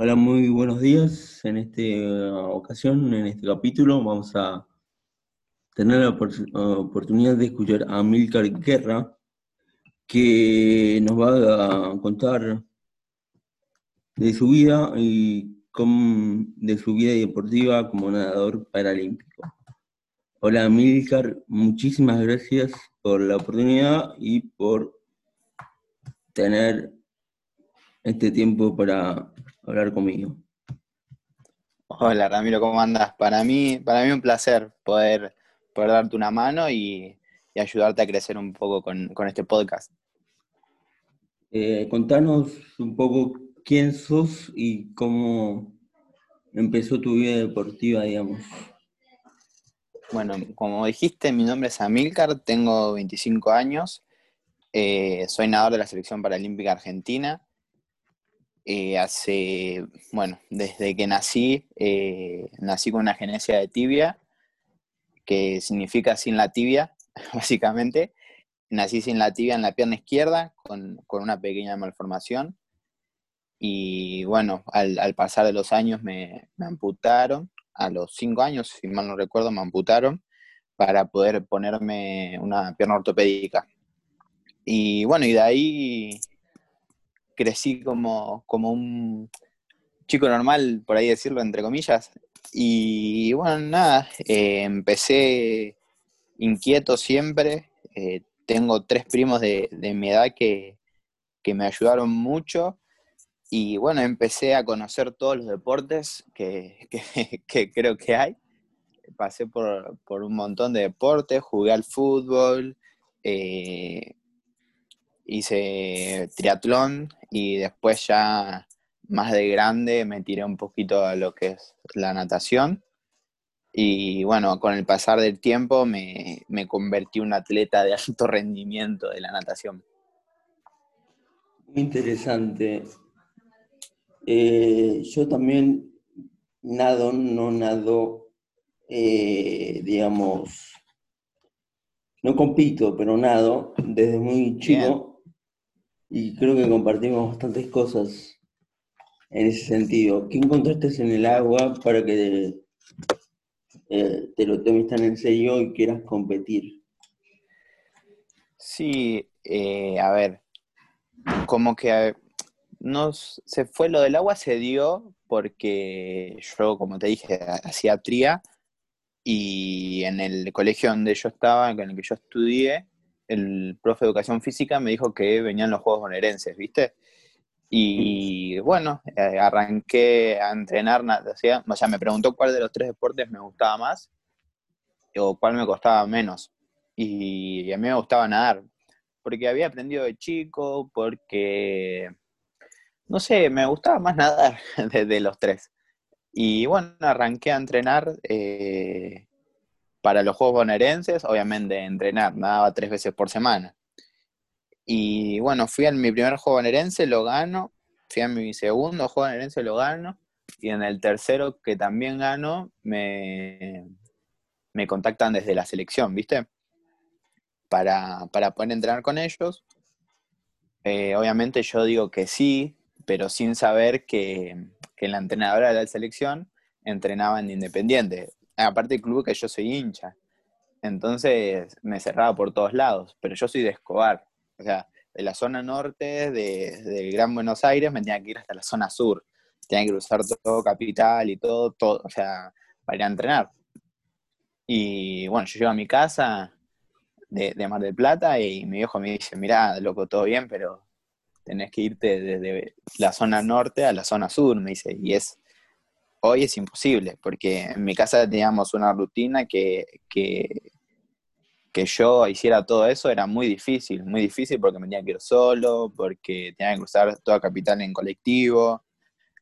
Hola, muy buenos días. En esta ocasión, en este capítulo, vamos a tener la oportunidad de escuchar a Milcar Guerra, que nos va a contar de su vida y de su vida deportiva como nadador paralímpico. Hola Milcar, muchísimas gracias por la oportunidad y por tener este tiempo para hablar conmigo. Hola Ramiro, ¿cómo andas? Para mí, para mí un placer poder, poder darte una mano y, ayudarte a crecer un poco con, este podcast. Eh, contanos un poco quién sos y cómo empezó tu vida deportiva, digamos. Bueno, como dijiste, mi nombre es Amilcar, tengo 25 años, eh, soy nadador de la Selección Paralímpica Argentina eh, hace, bueno, desde que nací, eh, nací con una genesia de tibia, que significa sin la tibia, básicamente. Nací sin la tibia en la pierna izquierda, con, una pequeña malformación. Y bueno, al, pasar de los años me, me, amputaron, a los cinco años, si mal no recuerdo, me amputaron para poder ponerme una pierna ortopédica. Y bueno, y de ahí crecí como, como un chico normal, por ahí decirlo, entre comillas. Y bueno, nada, eh, empecé inquieto siempre. Eh, tengo tres primos de, mi edad que, me ayudaron mucho. Y bueno, empecé a conocer todos los deportes que, creo que hay. Pasé por, un montón de deportes, jugué al fútbol, eh, hice triatlón y después ya más de grande me tiré un poquito a lo que es la natación. Y bueno, con el pasar del tiempo me, convertí en un atleta de alto rendimiento de la natación. Muy interesante. Eh, yo también nado, no nado, eh, digamos, no compito, pero nado desde muy chico y creo que compartimos bastantes cosas en ese sentido. ¿Qué encontraste en el agua para que eh, te lo tomes tan en serio y quieras competir? Sí, eh, a ver, como que nos, se fue lo del agua, se dio porque yo, como te dije, hacía tría y en el colegio donde yo estaba, en el que yo estudié, el profe de educación física me dijo que venían los Juegos Bonaerenses, ¿viste? Y bueno, eh, arranqué a entrenar o sea, me preguntó cuál de los tres deportes me gustaba más o cuál me costaba menos. Y, a mí me gustaba nadar, porque había aprendido de chico, porque, no sé, me gustaba más nadar de, los tres. Y bueno, arranqué a entrenar eh, para los Juegos Bonaerenses, obviamente entrenar, nadaba tres veces por semana. Y bueno, fui a mi primer juego bonaerense, lo gano, fui a mi segundo juego bonaerense, lo gano, y en el tercero, que también gano, me, me contactan desde la selección, ¿viste? Para, poder entrenar con ellos. Eh, obviamente yo digo que sí, pero sin saber que, que la entrenadora de la selección entrenaba en Independiente aparte del club que yo soy hincha. Entonces me cerraba por todos lados, pero yo soy de Escobar, o sea, de la zona norte de, Gran Buenos Aires me tenía que ir hasta la zona sur, tenía que cruzar todo Capital y todo, todo, o sea, para ir a entrenar. Y bueno, yo llego a mi casa de, de Mar del Plata y mi viejo me dice, mira, loco, todo bien, pero tenés que irte desde la zona norte a la zona sur, me dice, y es hoy es imposible, porque en mi casa teníamos una rutina que, que, yo hiciera todo eso era muy difícil, muy difícil porque me tenía que ir solo, porque tenía que cruzar toda capital en colectivo.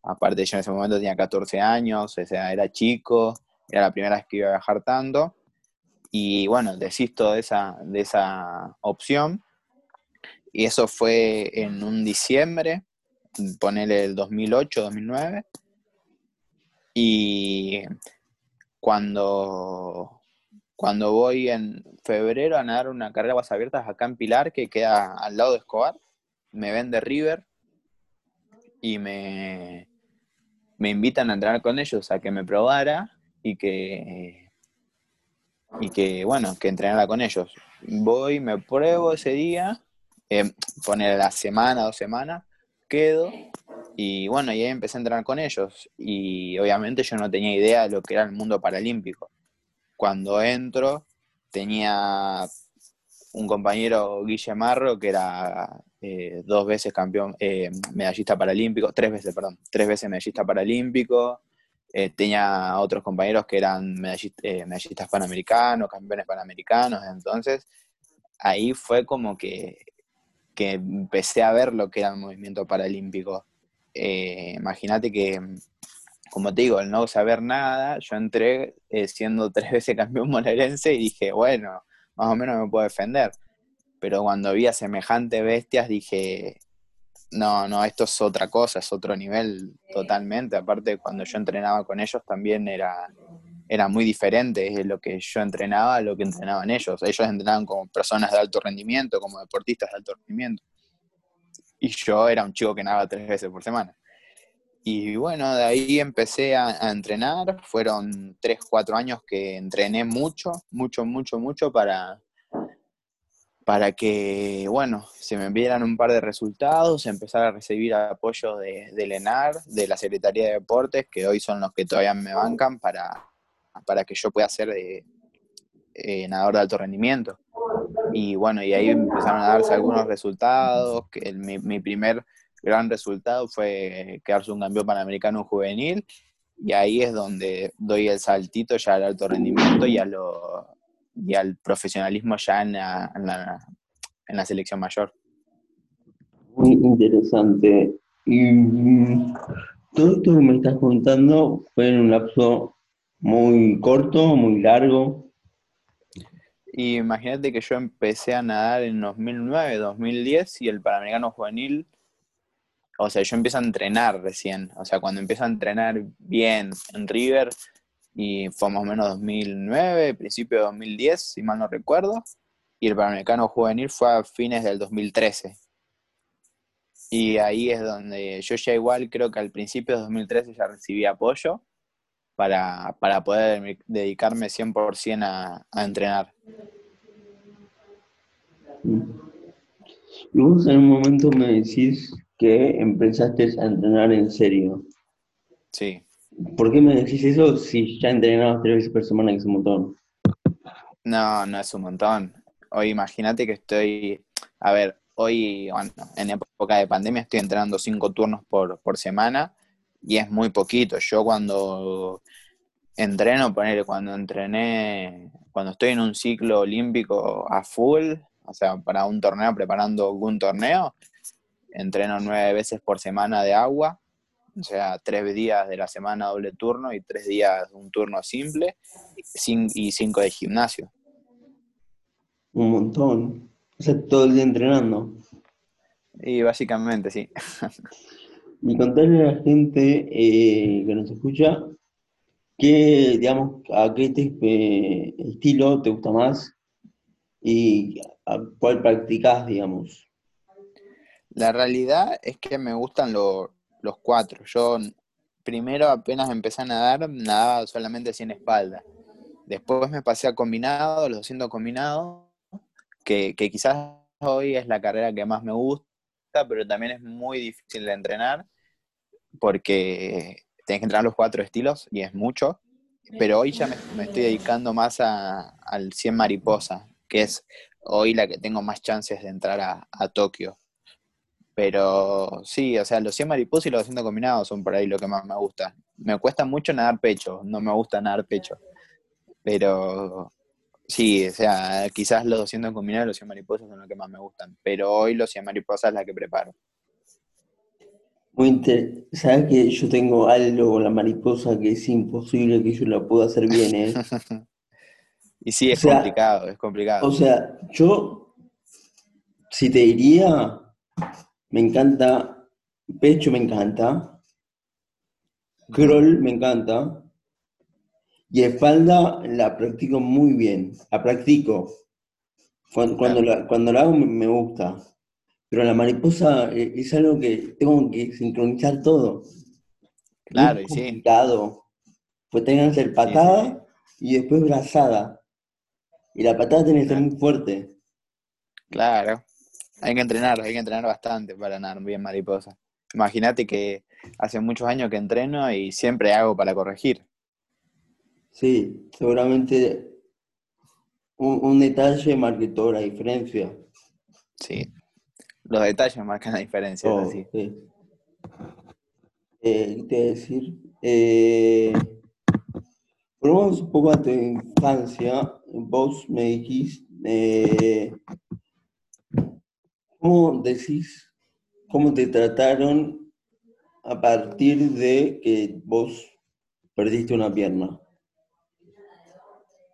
Aparte yo en ese momento tenía 14 años, o sea, era chico, era la primera vez que iba a viajar tanto. Y bueno, desisto de esa, de esa opción. Y eso fue en un diciembre, ponerle el 2008, 2009. Y cuando, cuando voy en febrero a nadar una carrera aguas abiertas acá en Pilar, que queda al lado de Escobar, me ven de River y me, me invitan a entrenar con ellos a que me probara y que, y que bueno, que entrenara con ellos. Voy, me pruebo ese día, eh, poner la semana, dos semanas, quedo y bueno, y ahí empecé a entrenar con ellos. Y obviamente yo no tenía idea de lo que era el mundo paralímpico. Cuando entro, tenía un compañero, Guille Marro, que era eh, dos veces campeón, eh, medallista paralímpico, tres veces, perdón, tres veces medallista paralímpico. Eh, tenía otros compañeros que eran medallistas panamericanos, campeones panamericanos. Entonces, ahí fue como que, que empecé a ver lo que era el movimiento paralímpico. Imagínate que, como te digo, el no saber nada, yo entré siendo tres veces campeón bonaerense y dije, bueno, más o menos me puedo defender pero cuando vi a semejante bestias dije, no, no, esto es otra cosa, es otro nivel totalmente. Aparte, cuando yo entrenaba con ellos también era, era muy diferente lo que yo entrenaba a lo que entrenaban ellos. Ellos entrenaban como personas de alto rendimiento, como deportistas de alto rendimiento. Y yo era un chico que nadaba tres veces por semana. Y bueno, de ahí empecé a, a, entrenar. Fueron tres, cuatro años que entrené mucho, mucho, mucho, mucho para, para que, bueno, se me enviaran un par de resultados, empezar a recibir apoyo de, del ENAR, de la Secretaría de Deportes, que hoy son los que todavía me bancan para, para que yo pueda ser de, eh, nadador de alto rendimiento. Y bueno, y ahí empezaron a darse algunos resultados, que mi, primer gran resultado fue quedarse un campeón panamericano juvenil, y ahí es donde doy el saltito ya al alto rendimiento y a lo, y al profesionalismo ya en la, en la, selección mayor. Muy interesante. Y mm, todo esto que me estás contando fue en un lapso muy corto, muy largo. Y imagínate que yo empecé a nadar en 2009, 2010 y el Panamericano Juvenil, o sea, yo empiezo a entrenar recién, o sea, cuando empiezo a entrenar bien en River, y fue más o menos 2009, principio de 2010, si mal no recuerdo, y el Panamericano Juvenil fue a fines del 2013. Y ahí es donde yo ya igual creo que al principio de 2013 ya recibí apoyo para, para poder dedicarme 100% a, a entrenar. Y vos en un momento me decís que empezaste a entrenar en serio. Sí. ¿Por qué me decís eso si ya entrenabas tres veces por semana, que es un montón? No, no es un montón. Hoy imagínate que estoy, a ver, hoy, bueno, en época de pandemia estoy entrenando cinco turnos por, por semana y es muy poquito. Yo cuando entreno, poner cuando entrené, cuando estoy en un ciclo olímpico a full, o sea, para un torneo, preparando un torneo, entreno nueve veces por semana de agua o sea, tres días de la semana doble turno y tres días un turno simple y cinco de gimnasio. Un montón. O sea, todo el día entrenando. Y básicamente, sí. y contarle a la gente eh, que nos escucha qué, digamos, a qué eh, estilo te gusta más y a cuál practicas, digamos. La realidad es que me gustan los los cuatro. Yo primero apenas empecé a nadar, nadaba solamente sin espalda. Después me pasé a combinado, los 200 combinados, que, que quizás hoy es la carrera que más me gusta, pero también es muy difícil de entrenar porque tienes que entrenar los cuatro estilos y es mucho. Pero hoy ya me, estoy dedicando más a, al 100 mariposa, que es hoy la que tengo más chances de entrar a, a Tokio. Pero sí, o sea, los 100 mariposas y los 200 combinados son por ahí lo que más me gusta. Me cuesta mucho nadar pecho, no me gusta nadar pecho. Pero sí, o sea, quizás los 200 combinados y los 100 mariposas son los que más me gustan. Pero hoy los 100 mariposas es la que preparo. Muy interesante. ¿Sabes que yo tengo algo con la mariposa que es imposible que yo la pueda hacer bien, eh? y sí, es complicado, es complicado. O sea, yo, si te diría, me encanta, pecho me encanta, crawl me encanta, y espalda la practico muy bien, la practico. Cuando, la, cuando la hago me gusta, pero la mariposa eh, es algo que tengo que sincronizar todo. Claro, es y sí. complicado. Pues tengan que hacer patada y después brazada. Y la patada tiene que ser muy fuerte. Claro. Hay que entrenar, hay que entrenar bastante para nadar bien mariposa. Imagínate que hace muchos años que entreno y siempre hago para corregir. Sí, seguramente un, un detalle marque toda la diferencia. Sí. Los detalles marcan la diferencia, Oh, así. sí. Eh, ¿qué te iba a decir? Eh, volvamos un poco a tu infancia. Vos me dijiste, eh, ¿cómo decís, cómo te trataron a partir de que vos perdiste una pierna?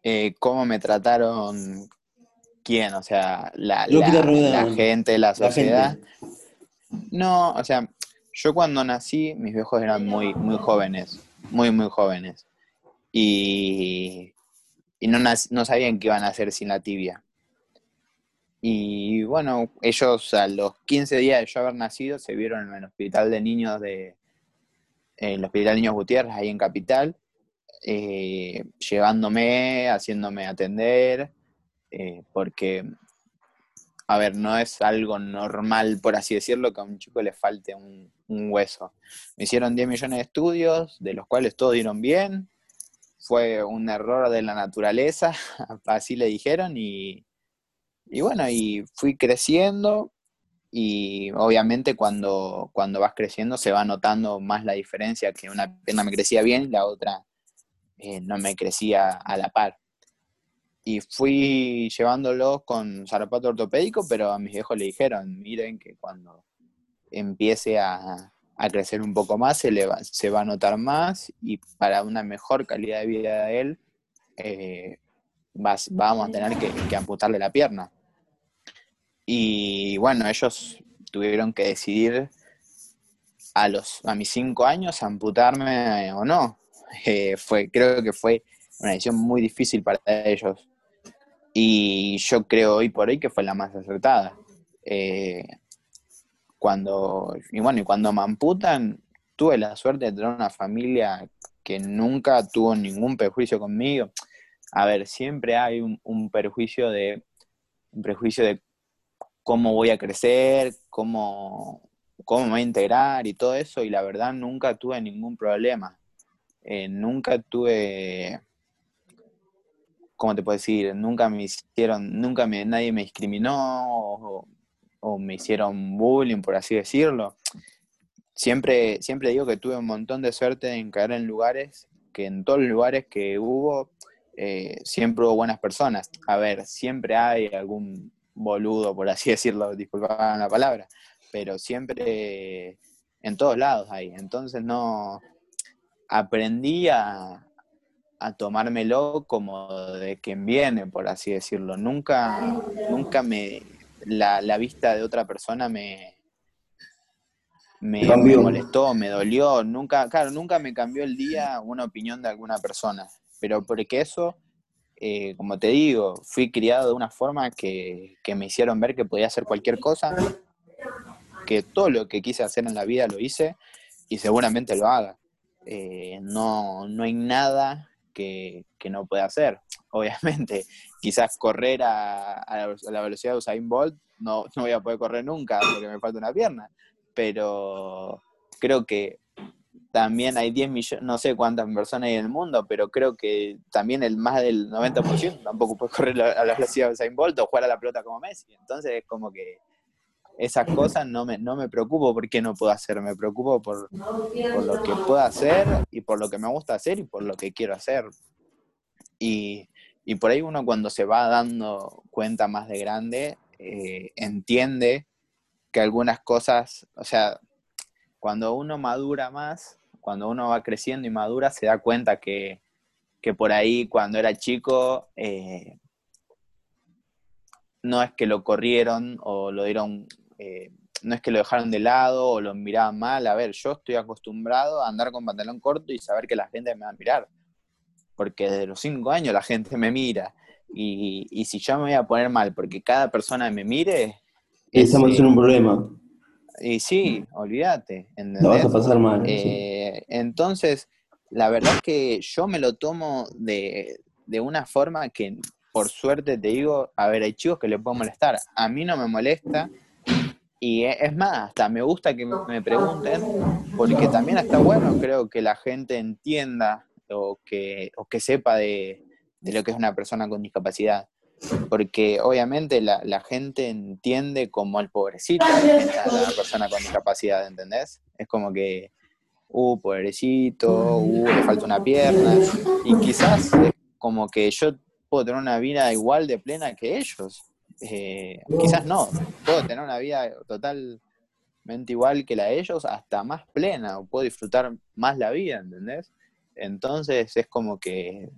Eh, ¿Cómo me trataron quién? O sea, la, Los que te la- la gente, la La sociedad. gente. No, o sea, yo cuando nací, mis viejos eran muy, muy jóvenes, muy, muy jóvenes. Y, y no, no sabían qué iban a hacer sin la tibia. Y bueno, ellos a los 15 días de yo haber nacido se vieron en el hospital de niños de en el hospital Niños Gutiérrez, ahí en Capital, eh, llevándome, haciéndome atender, eh, porque, a ver, no es algo normal, por así decirlo, que a un chico le falte un, hueso. Me hicieron 10 millones de estudios, de los cuales todos dieron bien, fue un error de la naturaleza, así le dijeron, y, y bueno, y fui creciendo y obviamente cuando, cuando vas creciendo se va notando más la diferencia, que una pierna me crecía bien y la otra eh, no me crecía a la par. Y fui llevándolo con zapato ortopédico, pero a mis viejos le dijeron, miren que cuando empiece a, a crecer un poco más se, le va, se va a notar más y para una mejor calidad de vida de él eh, vas- vamos a tener que, amputarle la pierna. Y bueno, ellos tuvieron que decidir a, los, a mis cinco años amputarme o no. Eh, fue, creo que fue una decisión muy difícil para ellos. Y yo creo hoy por hoy que fue la más acertada. Eh, cuando, y bueno, y cuando me amputan, tuve la suerte de tener una familia que nunca tuvo ningún prejuicio conmigo. A ver, siempre hay un, un perjuicio de un prejuicio de cómo voy a crecer, cómo, cómo me voy a integrar y todo eso, y la verdad nunca tuve ningún problema. Eh, nunca tuve, ¿cómo te puedo decir? Nunca me hicieron, nunca me, nadie me discriminó o, me hicieron bullying, por así decirlo. Siempre, siempre digo que tuve un montón de suerte en caer en lugares, que en todos los lugares que hubo, eh, siempre hubo buenas personas. A ver, siempre hay algún boludo, por así decirlo, disculpaban la palabra, pero siempre en todos lados hay. Entonces no aprendí a, a tomármelo como de quien viene, por así decirlo. Nunca, nunca me la, la vista de otra persona me, me, me molestó, me dolió. Nunca, claro, nunca me cambió el día una opinión de alguna persona. Pero porque eso, eh, como te digo, fui criado de una forma que, que me hicieron ver que podía hacer cualquier cosa, que todo lo que quise hacer en la vida lo hice y seguramente lo haga. Eh, no, no hay nada que, que no pueda hacer. Obviamente, quizás correr a, a la- a la velocidad de Usain Bolt no, no voy a poder correr nunca porque me falta una pierna, pero creo que también hay 10 millones, no sé cuántas personas hay en el mundo, pero creo que también el más del 90% tampoco puede correr a la velocidad de Usain Bolt o jugar a la pelota como Messi. Entonces es como que esas cosas no me, no me preocupo por qué no puedo hacer, me preocupo por, por lo que puedo hacer y por lo que me gusta hacer y por lo que quiero hacer. Y, y por ahí uno cuando se va dando cuenta más de grande, eh, entiende que algunas cosas, o sea, cuando uno madura más, cuando uno va creciendo y madura, se da cuenta que, que por ahí cuando era chico, eh, no es que lo corrieron o lo dieron, eh, no es que lo dejaron de lado o lo miraban mal. A ver, yo estoy acostumbrado a andar con pantalón corto y saber que la gente me va a mirar. Porque desde los cinco años la gente me mira. Y, y si yo me voy a poner mal porque cada persona me mire, Estamos en un problema. Y sí, olvídate. Lo vas a pasar mal. Eh, entonces, la verdad es que yo me lo tomo de, de una forma que, por suerte, te digo, a ver, hay chicos que le puedo molestar. A mí no me molesta. Y e, es más, hasta me gusta que me pregunten, porque también está bueno, creo que la gente entienda o que, o que sepa de, de lo que es una persona con discapacidad porque obviamente la, gente entiende como el pobrecito a la persona con discapacidad, ¿entendés? Es como que, uh, pobrecito, uh, le falta una pierna, y quizás es como que yo puedo tener una vida igual de plena que ellos. Eh, quizás no, puedo tener una vida totalmente igual que la de ellos, hasta más plena, o puedo disfrutar más la vida, ¿entendés? Entonces es como que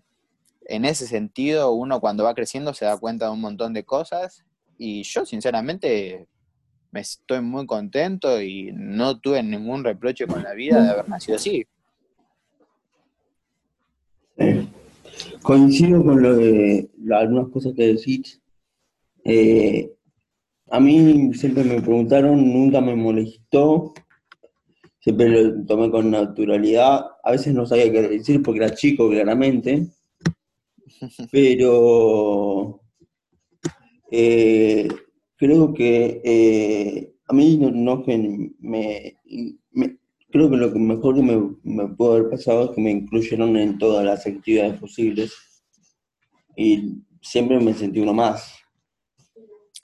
en ese sentido, uno cuando va creciendo se da cuenta de un montón de cosas y yo sinceramente me estoy muy contento y no tuve ningún reproche con la vida de haber nacido así. Coincido con lo de algunas cosas que decís. Eh, a mí siempre me preguntaron, nunca me molestó, siempre lo tomé con naturalidad. A veces no sabía qué decir porque era chico, claramente pero eh, creo que eh, a mí no, que me, creo que lo que mejor que me, me pudo haber pasado es que me incluyeron en todas las actividades posibles y siempre me sentí uno más.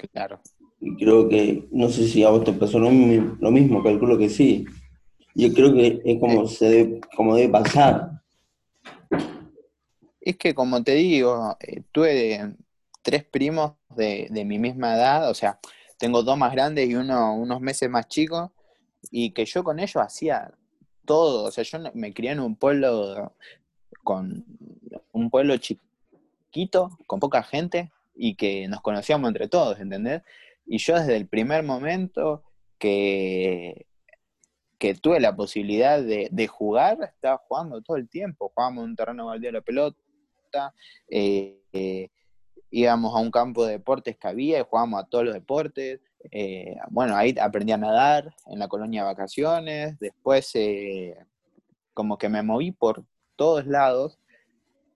Claro. Y creo que, no sé si a vos te pasó lo, mismo, calculo que sí. Yo creo que es como, se debe, como debe pasar. Es que, como te digo, eh, tuve tres primos de, mi misma edad, o sea, tengo dos más grandes y uno unos meses más chicos, y que yo con ellos hacía todo, o sea, yo me crié en un pueblo con un pueblo chiquito, con poca gente, y que nos conocíamos entre todos, ¿entendés? Y yo desde el primer momento que, tuve la posibilidad de, jugar, estaba jugando todo el tiempo. Jugábamos en un terreno baldío la pelota, eh, eh, íbamos a un campo de deportes que había y jugábamos a todos los deportes. Eh, bueno, ahí aprendí a nadar en la colonia de vacaciones, después como que me moví por todos lados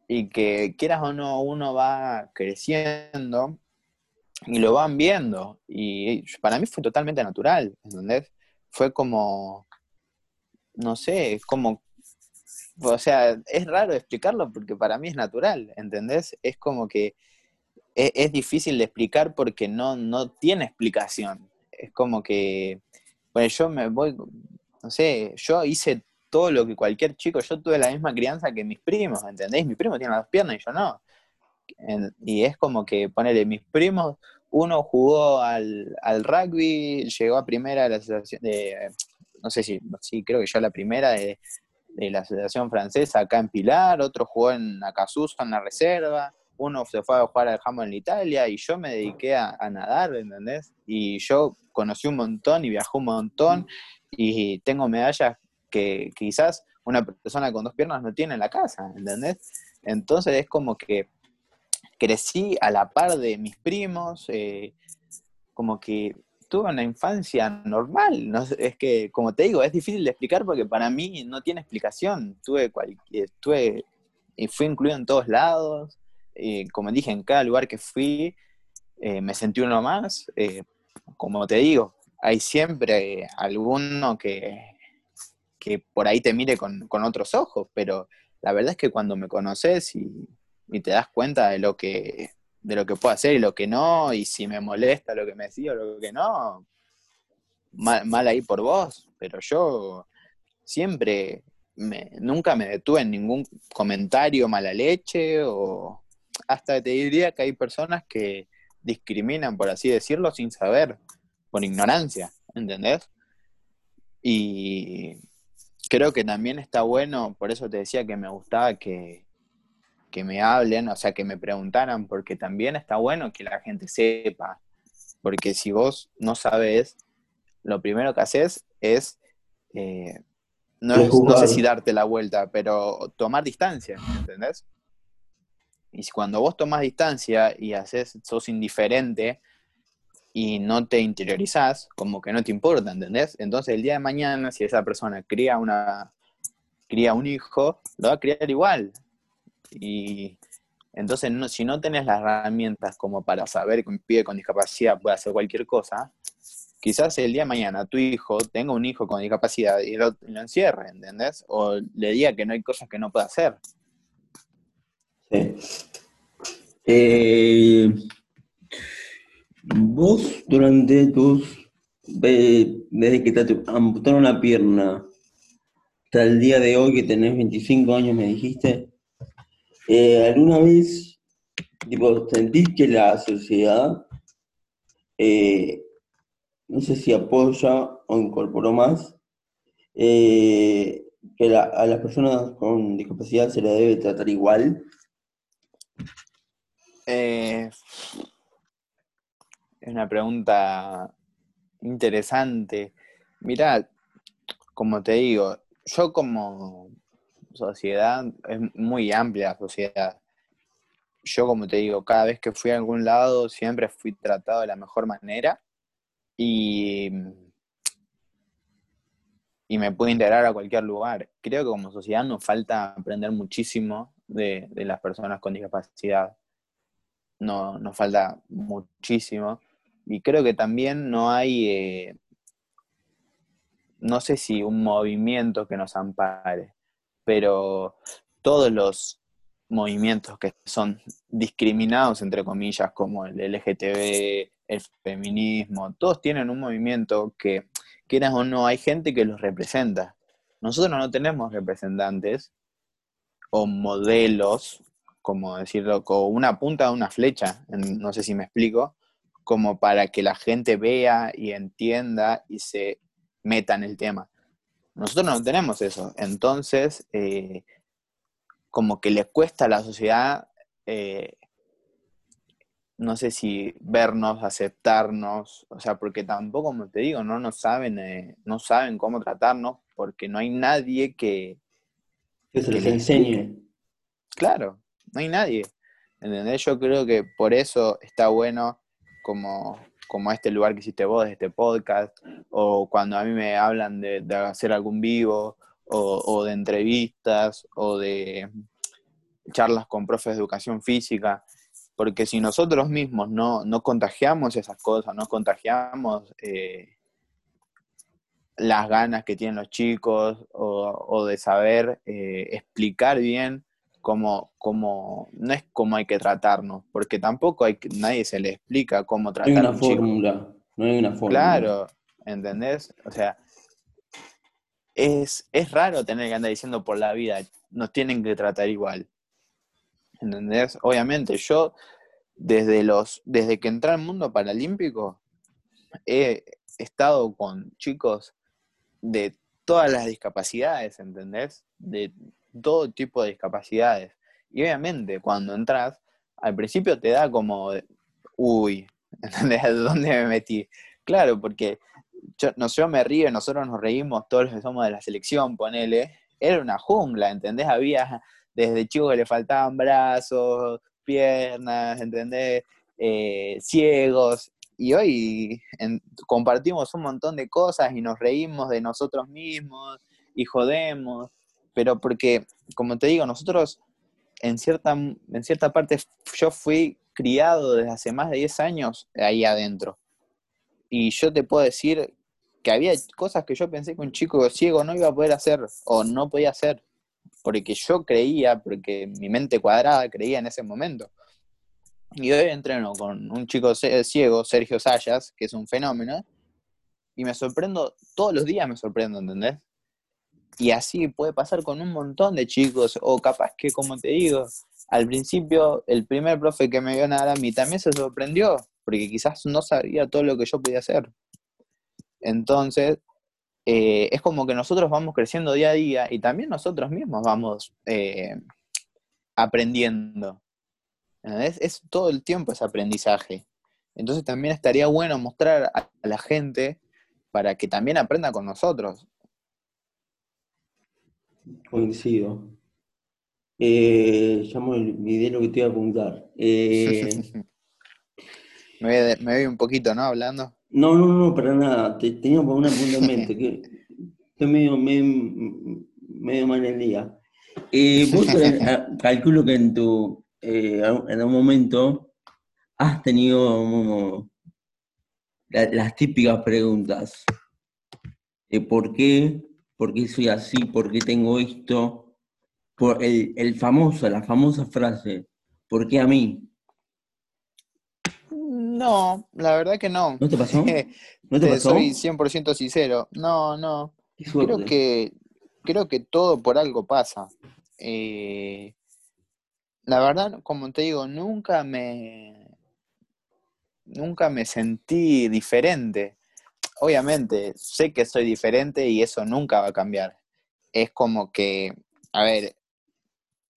y que quieras o no, uno va creciendo y lo van viendo. Y para mí fue totalmente natural, ¿entendés? Fue como, no sé, como o sea, es raro explicarlo porque para mí es natural, ¿entendés? Es como que e, es, difícil de explicar porque no, no tiene explicación. Es como que, bueno, yo me voy, no sé, yo hice todo lo que cualquier chico, yo tuve la misma crianza que mis primos, ¿entendés? Mis primos tienen las piernas y yo no. y es como que, ponele, mis primos, uno jugó al, al rugby, llegó a primera de la asociación de, no sé si, sí, creo que yo la primera de, de la Asociación Francesa acá en Pilar, otro jugó en Acasuso en la reserva, uno se fue a jugar al jamón en Italia y yo me dediqué a, nadar, ¿entendés? Y yo conocí un montón y viajé un montón y tengo medallas que, quizás una persona con dos piernas no tiene en la casa, ¿entendés? Entonces es como que crecí a la par de mis primos, eh, como que tuve una infancia normal. No, es que, como te digo, es difícil de explicar porque para mí no tiene explicación. Tuve, tuve y fui incluido en todos lados. Y como dije, en cada lugar que fui, eh, me sentí uno más. Eh, como te digo, hay siempre alguno que, que por ahí te mire con, otros ojos, pero la verdad es que cuando me conoces y, y te das cuenta de lo que de lo que puedo hacer y lo que no, y si me molesta lo que me decía o lo que no, mal, ahí por vos, pero yo siempre, me, nunca me detuve en ningún comentario mala leche o hasta te diría que hay personas que discriminan, por así decirlo, sin saber, por ignorancia, ¿entendés? Y creo que también está bueno, por eso te decía que me gustaba que, que me hablen, o sea, que me preguntaran, porque también está bueno que la gente sepa, porque si vos no sabes, lo primero que haces es, eh, no, sé si darte la vuelta, pero tomar distancia, ¿entendés? Y cuando vos tomás distancia y haces, sos indiferente, y no te interiorizás, como que no te importa, ¿entendés? Entonces el día de mañana, si esa persona cría, una, cría un hijo, lo va a criar igual. Y entonces, si no tenés las herramientas como para saber que un pibe con discapacidad puede hacer cualquier cosa, quizás el día de mañana tu hijo tenga un hijo con discapacidad y lo, encierre, ¿entendés? O le diga que no hay cosas que no puede hacer. Sí. Eh, vos, durante tus. desde que te amputaron la pierna hasta el día de hoy, que tenés 25 años, me dijiste, eh, ¿alguna vez tipo, sentís que la sociedad, eh, no sé si apoya o incorporó más, eh, que a las personas con discapacidad se les debe tratar igual? Es una pregunta interesante. Mirá, como te digo, yo como sociedad, es muy amplia la sociedad. Yo, como te digo, cada vez que fui a algún lado, siempre fui tratado de la mejor manera y, y me puedo integrar a cualquier lugar. Creo que como sociedad nos falta aprender muchísimo de, las personas con discapacidad. No, nos falta muchísimo. Y creo que también no hay, eh, no sé si un movimiento que nos ampare pero todos los movimientos que son discriminados, entre comillas, como el LGTB, el feminismo, todos tienen un movimiento que, quieras o no, hay gente que los representa. Nosotros no tenemos representantes o modelos, como decirlo, con una punta de una flecha, no sé si me explico, como para que la gente vea y entienda y se meta en el tema. Nosotros no tenemos eso. Entonces, eh, como que le cuesta a la sociedad, eh, no sé si vernos, aceptarnos, o sea, porque tampoco, como te digo, no nos saben, eh, no saben cómo tratarnos, porque no hay nadie que... Que se les enseñe. Claro, no hay nadie. ¿Entendés? Yo creo que por eso está bueno como como este lugar que hiciste vos, este podcast, o cuando a mí me hablan de, hacer algún vivo, o, de entrevistas, o de charlas con profes de educación física, porque si nosotros mismos no, contagiamos esas cosas, no contagiamos eh, las ganas que tienen los chicos, o, de saber eh, explicar bien cómo, cómo, no es cómo hay que tratarnos, porque tampoco hay nadie se le explica cómo tratar no hay una fórmula, no hay una fórmula. Claro, ¿entendés? O sea, es, es raro tener que andar diciendo por la vida, nos tienen que tratar igual. ¿Entendés? Obviamente, yo desde los, desde que entré al mundo paralímpico, he estado con chicos de todas las discapacidades, ¿entendés? De todo tipo de discapacidades. Y obviamente cuando entras, al principio te da como, uy, ¿de dónde me metí? Claro, porque yo me río, nosotros nos reímos, todos los que somos de la selección, ponele, era una jungla, ¿entendés? Había desde chicos que le faltaban brazos, piernas, ¿entendés? Eh, ciegos, y hoy compartimos un montón de cosas y nos reímos de nosotros mismos y jodemos pero porque, como te digo, nosotros en cierta, en cierta parte yo fui criado desde hace más de 10 años ahí adentro. Y yo te puedo decir que había cosas que yo pensé que un chico ciego no iba a poder hacer o no podía hacer, porque yo creía, porque mi mente cuadrada creía en ese momento. Y hoy entreno con un chico ciego, Sergio Sayas, que es un fenómeno, y me sorprendo, todos los días me sorprendo, ¿entendés? Y así puede pasar con un montón de chicos, o capaz que, como te digo, al principio el primer profe que me vio nadar a mí también se sorprendió, porque quizás no sabía todo lo que yo podía hacer. Entonces, eh, es como que nosotros vamos creciendo día a día y también nosotros mismos vamos eh, aprendiendo. Es, todo el tiempo ese aprendizaje. Entonces también estaría bueno mostrar a la gente para que también aprenda con nosotros. Coincido. Eh, ya me olvidé lo que te iba a apuntar. Eh, Me voy, un poquito, ¿no? Hablando. No, no, no, para nada. Te, tenía una pregunta en mente, que estoy medio, medio, mal el día. Eh, vos eh, calculo que en tu eh, en un momento has tenido las típicas preguntas. ¿Por qué? ¿Por qué soy así? ¿Por qué tengo esto? Por el, el famoso, la famosa frase, ¿por qué a mí? No, la verdad que no. ¿No te pasó? ¿No te pasó? Soy 100% sincero. No, no. Creo que, creo que todo por algo pasa. Eh, la verdad, como te digo, nunca me, nunca me sentí diferente. Obviamente, sé que soy diferente y eso nunca va a cambiar. Es como que, a ver,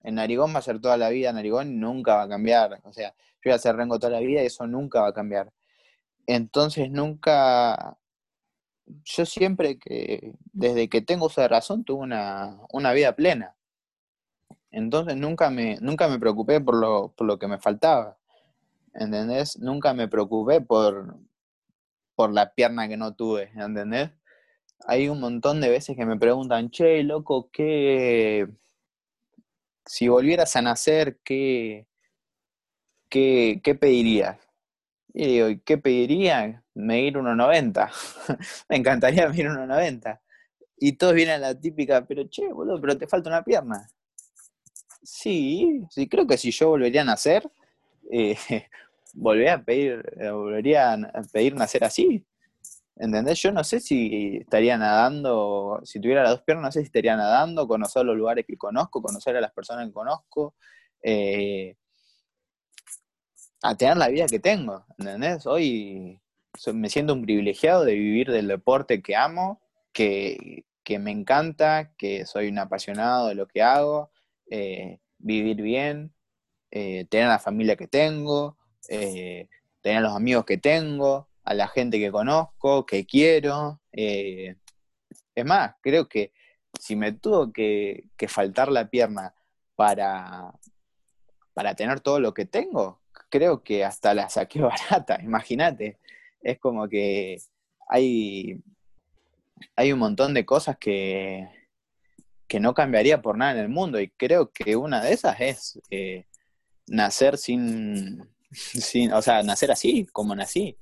en Narigón va a ser toda la vida, Narigón nunca va a cambiar. O sea, yo voy a ser Rengo toda la vida y eso nunca va a cambiar. Entonces nunca, yo siempre que, desde que tengo uso de razón, tuve una, vida plena. Entonces nunca me, nunca me preocupé por lo, por lo que me faltaba. ¿Entendés? Nunca me preocupé por, por la pierna que no tuve, ¿entendés? Hay un montón de veces que me preguntan, che, loco, ¿qué, si volvieras a nacer, ¿qué, qué, qué pedirías? Y digo, ¿qué pediría? Medir 1,90. Me encantaría medir 1,90. Y todos vienen a la típica, pero che, boludo, pero te falta una pierna. Sí, sí, creo que si yo volvería a nacer, eh, volvería a pedir, eh, volvería a pedir nacer así. ¿Entendés? Yo no sé si estaría nadando, si tuviera las dos piernas, no sé si estaría nadando, conocer los lugares que conozco, conocer a las personas que conozco, eh, a tener la vida que tengo, ¿entendés? Hoy me siento un privilegiado de vivir del deporte que amo, que, me encanta, que soy un apasionado de lo que hago, eh, vivir bien, eh, tener la familia que tengo, tener los amigos que tengo, a la gente que conozco, que quiero. Eh, es más, creo que si me tuvo que, faltar la pierna para, para tener todo lo que tengo, creo que hasta la saqué barata, imagínate. Es como que hay, hay un montón de cosas que, que no cambiaría por nada en el mundo y creo que una de esas es eh, nacer sin, sin, o sea, nacer así, como nací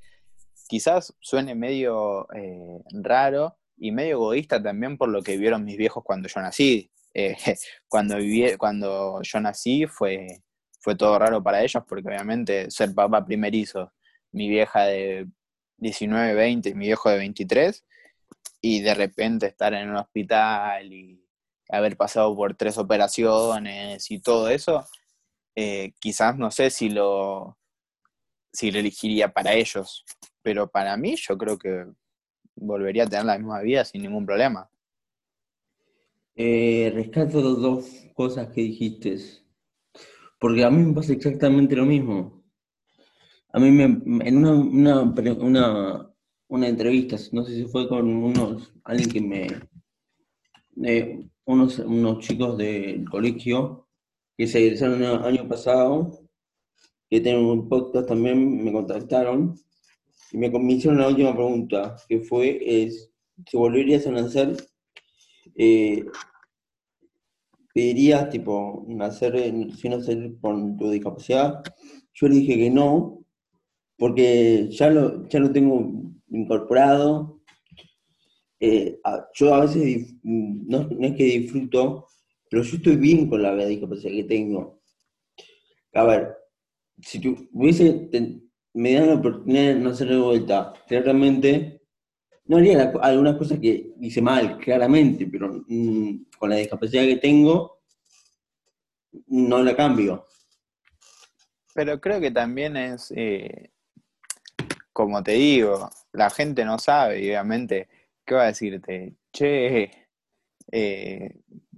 quizás suene medio eh, raro y medio egoísta también por lo que vieron mis viejos cuando yo nací. Eh, cuando, viví, cuando yo nací fue, fue todo raro para ellos porque obviamente ser papá primerizo, mi vieja de 19, 20 y mi viejo de 23, y de repente estar en un hospital y haber pasado por tres operaciones y todo eso, eh, quizás no sé si lo, si lo elegiría para ellos pero para mí yo creo que volvería a tener la misma vida sin ningún problema. Eh, rescato dos cosas que dijiste, porque a mí me pasa exactamente lo mismo. A mí me, en una, una, una, entrevista, no sé si fue con unos, alguien que me, de unos, unos chicos del colegio que se egresaron el año pasado, que tienen un podcast también, me contactaron y me, hicieron la última pregunta, que fue, es, si volverías a nacer, eh, ¿pedirías, tipo, nacer sin nacer con tu discapacidad? Yo le dije que no, porque ya lo, ya lo tengo incorporado. Eh, yo a veces, no, es que disfruto, pero yo estoy bien con la discapacidad que tengo. A ver, si tú hubiese me dan la oportunidad de no hacer de vuelta, claramente, no haría algunas cosas que hice mal, claramente, pero mm, con la discapacidad que tengo, no la cambio. Pero creo que también es, eh, como te digo, la gente no sabe, obviamente, ¿qué va a decirte? Che, eh,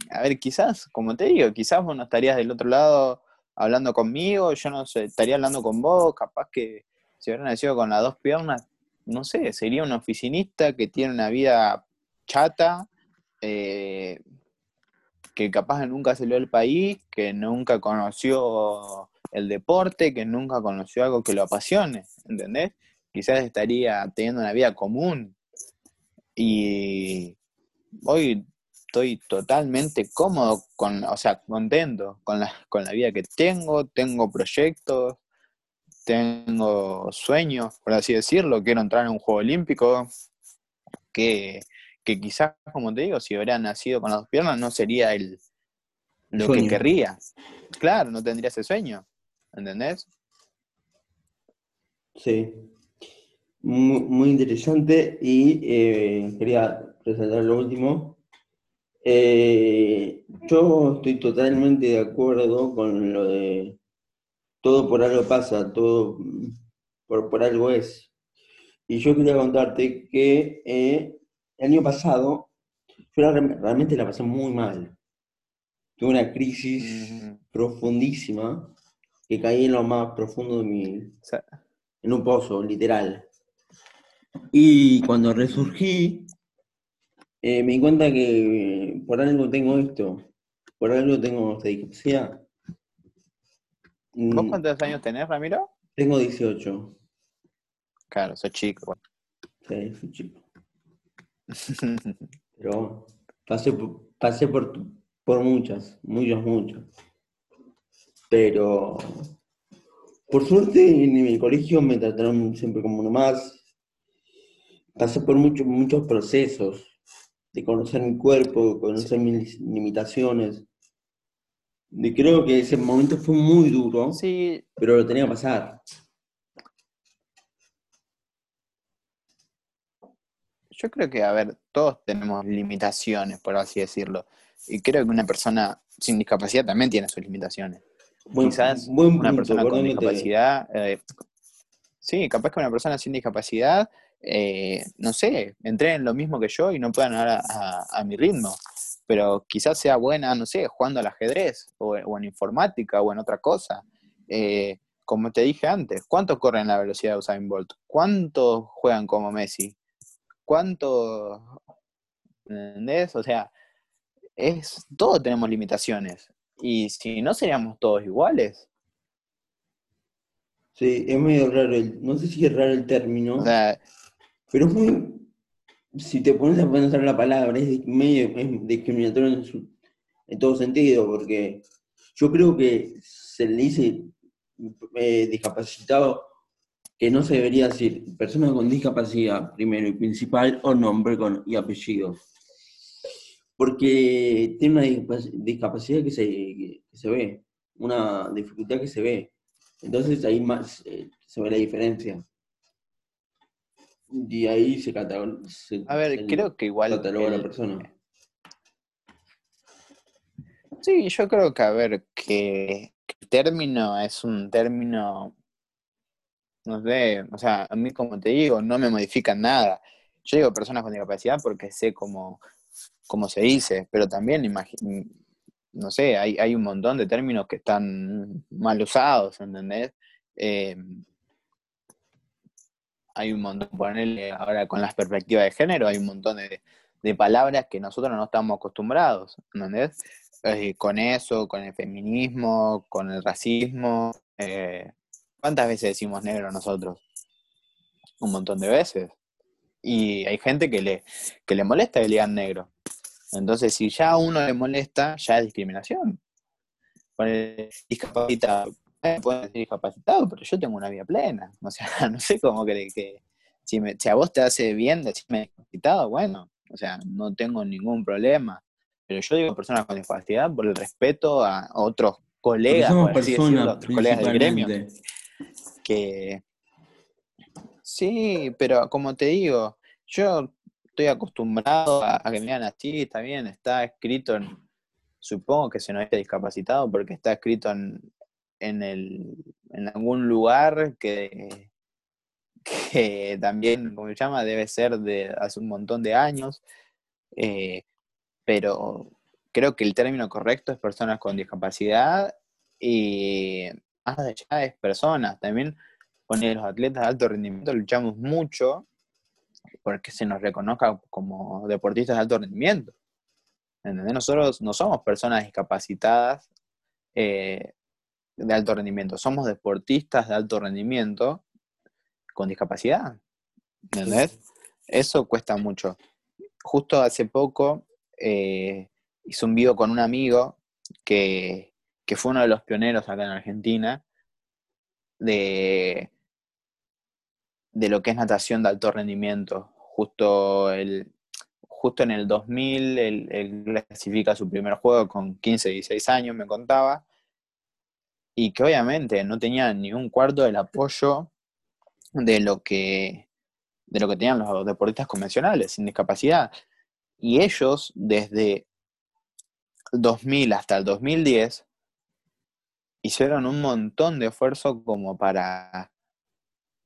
a ver, quizás, como te digo, quizás vos no estarías del otro lado hablando conmigo, yo no sé, estaría hablando con vos, capaz que si hubiera nacido con las dos piernas, no sé, sería un oficinista que tiene una vida chata, eh, que capaz nunca salió del país, que nunca conoció el deporte, que nunca conoció algo que lo apasione, ¿entendés? Quizás estaría teniendo una vida común. Y hoy estoy totalmente cómodo, con, o sea, contento con la, con la vida que tengo, tengo proyectos, tengo sueños, por así decirlo, quiero entrar en un juego olímpico, que, quizás, como te digo, si hubiera nacido con las dos piernas no sería el, lo que querría. Claro, no tendría ese sueño, ¿entendés? Sí, muy, interesante y eh, quería presentar lo último. Eh, yo estoy totalmente de acuerdo con lo de todo por algo pasa, todo por, por algo es. Y yo quería contarte que eh, el año pasado yo realmente la pasé muy mal. Tuve una crisis profundísima que caí en lo más profundo de mi... en un pozo, literal. Y cuando resurgí, eh, me di cuenta que por algo tengo esto, por algo tengo esta discapacidad. ¿Vos mm. cuántos años tenés, Ramiro? Tengo 18. Claro, soy chico. Sí, soy chico. Pero pasé, pasé por, por muchas, muchas, muchas. Pero por suerte en mi colegio me trataron siempre como uno más. Pasé por muchos, muchos procesos de conocer mi cuerpo, conocer mis limitaciones. Y creo que ese momento fue muy duro, sí. pero lo tenía que pasar. Yo creo que, a ver, todos tenemos limitaciones, por así decirlo. Y creo que una persona sin discapacidad también tiene sus limitaciones. Quizás una persona con discapacidad, eh, sí, capaz que una persona sin discapacidad, eh, no sé, entré en lo mismo que yo y no puedan ganar a mi ritmo pero quizás sea buena, no sé, jugando al ajedrez o, en informática o en otra cosa. Eh, como te dije antes, ¿cuántos corren la velocidad de Usain Bolt? ¿Cuántos juegan como Messi? ¿Cuántos... ¿Entendés? O sea, es, todos tenemos limitaciones. Y si no seríamos todos iguales. Sí, es medio raro, no sé si es raro el término, pero es muy, si te pones a pensar la palabra, es medio discriminatorio en, todo sentido, porque yo creo que se le dice eh, discapacitado que no se debería decir persona con discapacidad, primero y principal, o nombre con, y apellido. Porque tiene una discapacidad que se, se ve, una dificultad que se ve. Entonces ahí más eh, se ve la diferencia. Y ahí se cataloga. A ver, creo que igual. la persona. Sí, yo creo que, a ver, que el término es un término. No sé, o sea, a mí, como te digo, no me modifican nada. Yo digo personas con discapacidad porque sé cómo, cómo se dice, pero también, imagino, no sé, hay, hay un montón de términos que están mal usados, ¿entendés? Eh, hay un montón, ponerle ahora con las perspectivas de género, hay un montón de, palabras que nosotros no estamos acostumbrados, ¿entendés? Eh, con eso, con el feminismo, con el racismo. Eh, ¿Cuántas veces decimos negro nosotros? Un montón de veces. Y hay gente que le, que le molesta que le digan negro. Entonces, si ya a uno le molesta, ya es discriminación. Poner discapacitado, pueden decir discapacitado, pero yo tengo una vida plena. O sea, no sé cómo que, que si, me, si a vos te hace bien decirme discapacitado, bueno, o sea, no tengo ningún problema. Pero yo digo personas con discapacidad por el respeto a otros colegas, por otros colegas del gremio. Que sí, pero como te digo, yo estoy acostumbrado a, que me digan así, está bien, está escrito en, supongo que se nos esté discapacitado porque está escrito en, en, el, en algún lugar que, que también, como se llama, debe ser de hace un montón de años, eh, pero creo que el término correcto es personas con discapacidad y más allá es personas. También con los atletas de alto rendimiento luchamos mucho porque se nos reconozca como deportistas de alto rendimiento. ¿Entendés? Nosotros no somos personas discapacitadas eh, de alto rendimiento, somos deportistas de alto rendimiento con discapacidad. ¿Entendés? Eso cuesta mucho. Justo hace poco eh, hice un video con un amigo que, que fue uno de los pioneros acá en Argentina de, de lo que es natación de alto rendimiento. Justo, el, justo en el 2000 él, clasifica su primer juego con 15, 16 años, me contaba, y que obviamente no tenía ni un cuarto del apoyo de lo que, de lo que tenían los deportistas convencionales, sin discapacidad. Y ellos, desde 2000 hasta el 2010, hicieron un montón de esfuerzo como para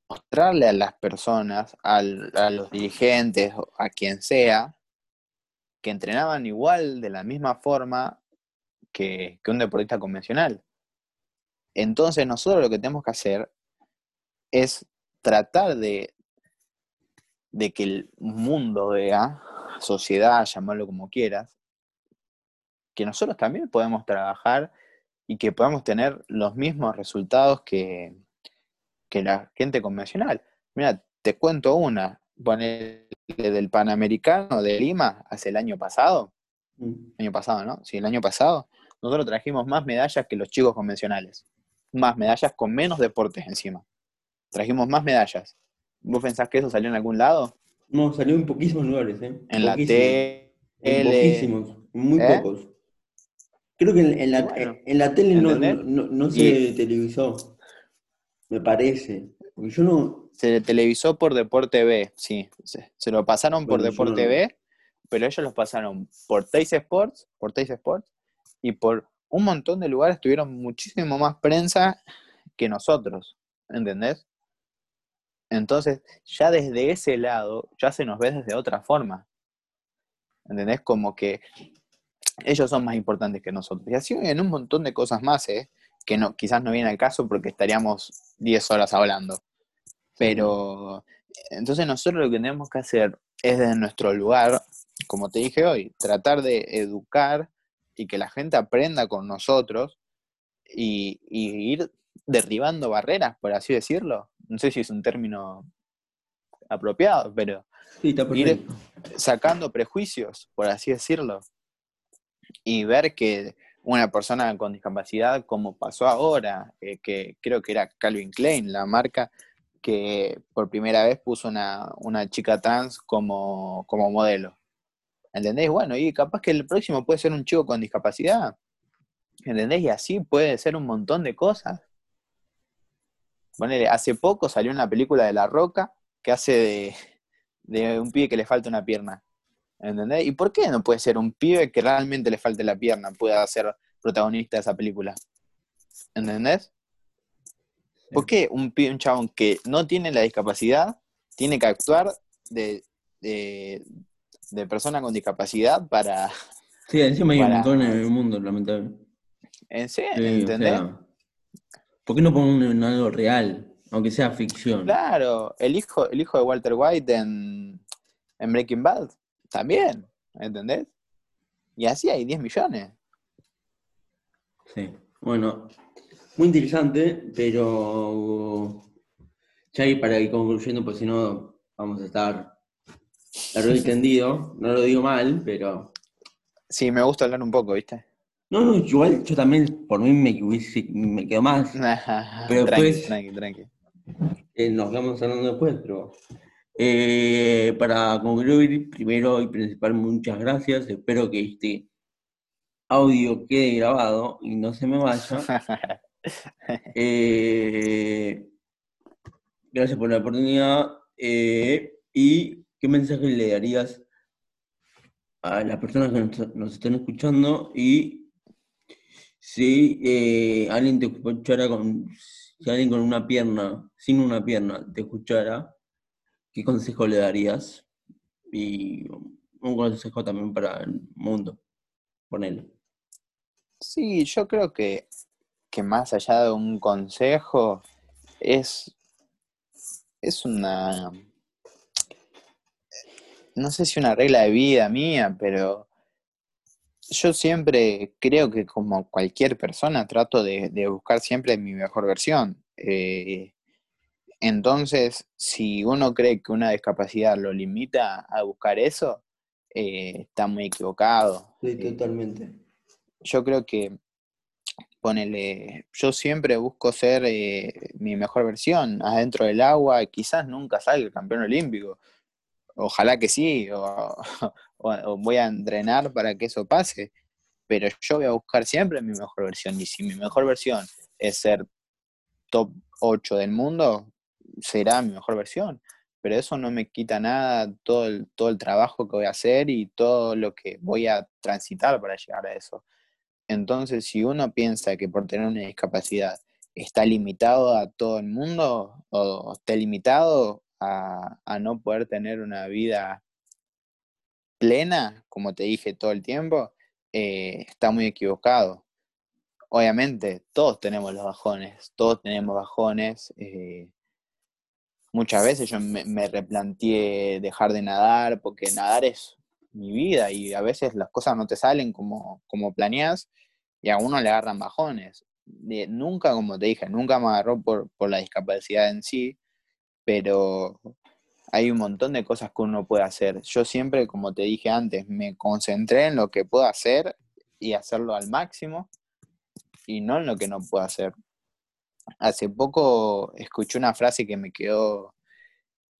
mostrarle a las personas, a los dirigentes, a quien sea, que entrenaban igual de la misma forma que, un deportista convencional. Entonces nosotros lo que tenemos que hacer es tratar de, de que el mundo vea, sociedad, llamarlo como quieras, que nosotros también podemos trabajar y que podamos tener los mismos resultados que, que la gente convencional. Mira, te cuento una, poner del Panamericano de Lima hace el año pasado. Mm. Año pasado, ¿no? Sí, el año pasado. Nosotros trajimos más medallas que los chicos convencionales. Más medallas con menos deportes encima. Trajimos más medallas. ¿Vos pensás que eso salió en algún lado? No, salió en poquísimos lugares, ¿eh? En la tele. En poquísimos, muy ¿Eh? pocos. Creo que en, la, en la, tele no, no, se televisó, me parece. Porque yo no. Se televisó por Deporte B, sí. Se, lo pasaron por Deporte B, pero ellos los pasaron por Teis Sports, por Teis Sports, y por un montón de lugares tuvieron muchísimo más prensa que nosotros, ¿entendés? Entonces, ya desde ese lado, ya se nos ve desde otra forma. ¿Entendés? Como que ellos son más importantes que nosotros. Y así en un montón de cosas más, ¿eh? que no, quizás no viene al caso porque estaríamos 10 horas hablando. Pero entonces nosotros lo que tenemos que hacer es desde nuestro lugar, como te dije hoy, tratar de educar y que la gente aprenda con nosotros y, ir derribando barreras, por así decirlo. No sé si es un término apropiado, pero ir sacando prejuicios, por así decirlo y ver que una persona con discapacidad, como pasó ahora, eh, que creo que era Calvin Klein, la marca, que por primera vez puso una, chica trans como, como modelo. ¿Entendés? Bueno, y capaz que el próximo puede ser un chico con discapacidad. ¿Entendés? Y así puede ser un montón de cosas. Ponele, hace poco salió una película de La Roca que hace de, de un pibe que le falta una pierna. ¿Entendés? ¿Y por qué no puede ser un pibe que realmente le falte la pierna, pueda ser protagonista de esa película? ¿Entendés? ¿Por qué un pibe, un chabón que no tiene la discapacidad, tiene que actuar de, de, persona con discapacidad para. Sí, encima hay un montón en el mundo, lamentablemente. ¿En serio? ¿Entendés? ¿Por qué no ponen en algo real? Aunque sea ficción. Claro, el hijo, el hijo de Walter White en, en Breaking Bad también, ¿entendés? Y así hay 10 millones. Sí, bueno, muy interesante, pero ya ahí para ir concluyendo, pues si no vamos a estar largo y tendido, no lo digo mal, pero... Sí, me gusta hablar un poco, ¿viste? No, no, igual yo también, por mí me, me quedo más. pero después, tranqui, tranqui. Eh, nos vamos hablando después, pero eh, para concluir, primero y principal, muchas gracias. Espero que este audio quede grabado y no se me vaya. Eh, gracias por la oportunidad. Eh, ¿Y qué mensaje le darías a las personas que nos, están escuchando? Y si alguien te escuchara con, si alguien con una pierna, sin una pierna, te escuchara, ¿qué consejo le darías? Y un consejo también para el mundo, ponele. Sí, yo creo que, que más allá de un consejo, es, es una, no sé si una regla de vida mía, pero yo siempre creo que como cualquier persona trato de, buscar siempre mi mejor versión. Eh, entonces, si uno cree que una discapacidad lo limita a buscar eso, eh, está muy equivocado. Sí, totalmente. yo creo que ponele, yo siempre busco ser mi mejor versión adentro del agua, quizás nunca salga el campeón olímpico, ojalá que sí, o, voy a entrenar para que eso pase, pero yo voy a buscar siempre mi mejor versión. Y si mi mejor versión es ser top 8 del mundo, será mi mejor versión. Pero eso no me quita nada todo el, todo el trabajo que voy a hacer y todo lo que voy a transitar para llegar a eso. Entonces, si uno piensa que por tener una discapacidad está limitado a todo el mundo o está limitado a, no poder tener una vida plena, como te dije todo el tiempo, eh, está muy equivocado. Obviamente, todos tenemos los bajones, todos tenemos bajones. Eh, muchas veces yo me, replanteé dejar de nadar, porque nadar es mi vida y a veces las cosas no te salen como, como planeas y a uno le agarran bajones. nunca, como te dije, nunca me agarró por, por la discapacidad en sí, pero hay un montón de cosas que uno puede hacer. Yo siempre, como te dije antes, me concentré en lo que puedo hacer y hacerlo al máximo y no en lo que no puedo hacer. Hace poco escuché una frase que me quedó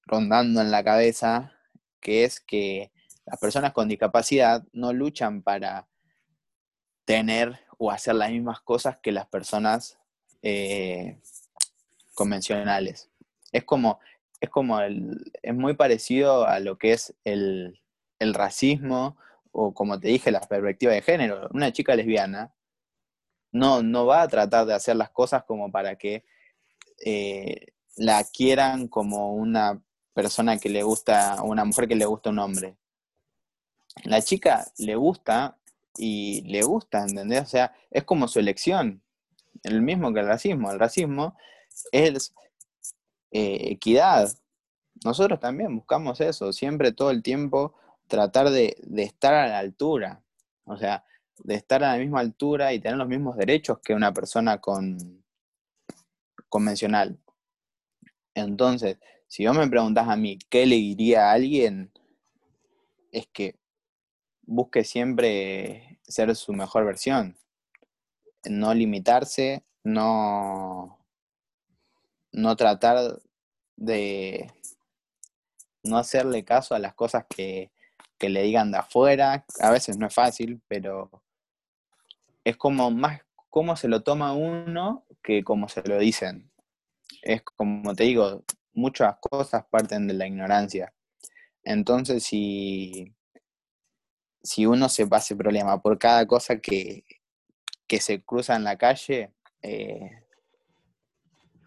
rondando en la cabeza, que es que las personas con discapacidad no luchan para tener o hacer las mismas cosas que las personas eh, convencionales. Es como es como el, es muy parecido a lo que es el, racismo o como te dije, la perspectiva de género. Una chica lesbiana no, no va a tratar de hacer las cosas como para que eh, la quieran como una persona que le gusta, una mujer que le gusta un hombre. La chica le gusta y le gusta, ¿entendés? O sea, es como su elección, el mismo que el racismo. El racismo es eh, equidad. Nosotros también buscamos eso, siempre todo el tiempo tratar de, estar a la altura, o sea, de estar a la misma altura y tener los mismos derechos que una persona con, convencional. Entonces, si vos me preguntás a mí qué le diría a alguien, es que busque siempre ser su mejor versión, no limitarse, no, no tratar de no hacerle caso a las cosas que, le digan de afuera. A veces no es fácil, pero es como más cómo se lo toma uno que cómo se lo dicen. Es como te digo, muchas cosas parten de la ignorancia. Entonces, si, si uno se pase problema por cada cosa que, que se cruza en la calle, eh,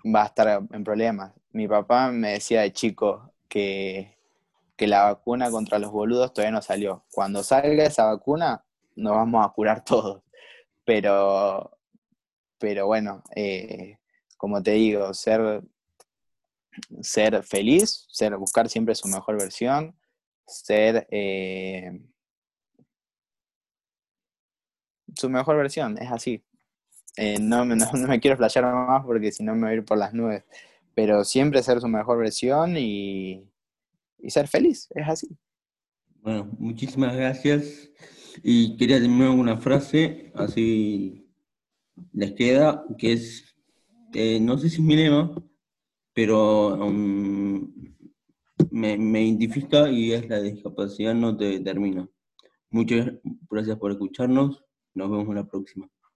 va a estar en problemas. Mi papá me decía de chico que, la vacuna contra los boludos todavía no salió. Cuando salga esa vacuna, nos vamos a curar todos. Pero, pero bueno, eh, como te digo, ser, ser feliz, ser, buscar siempre su mejor versión, ser eh, su mejor versión, es así. Eh, no, me quiero flashear más porque si no me voy a ir por las nubes. Pero siempre ser su mejor versión y, ser feliz, es así. Bueno, muchísimas gracias. Y quería terminar una frase, así les queda, que es, eh, no sé si es mi lema, pero um, me, me, identifica y es la discapacidad no te determina. Muchas gracias por escucharnos. Nos vemos en la próxima.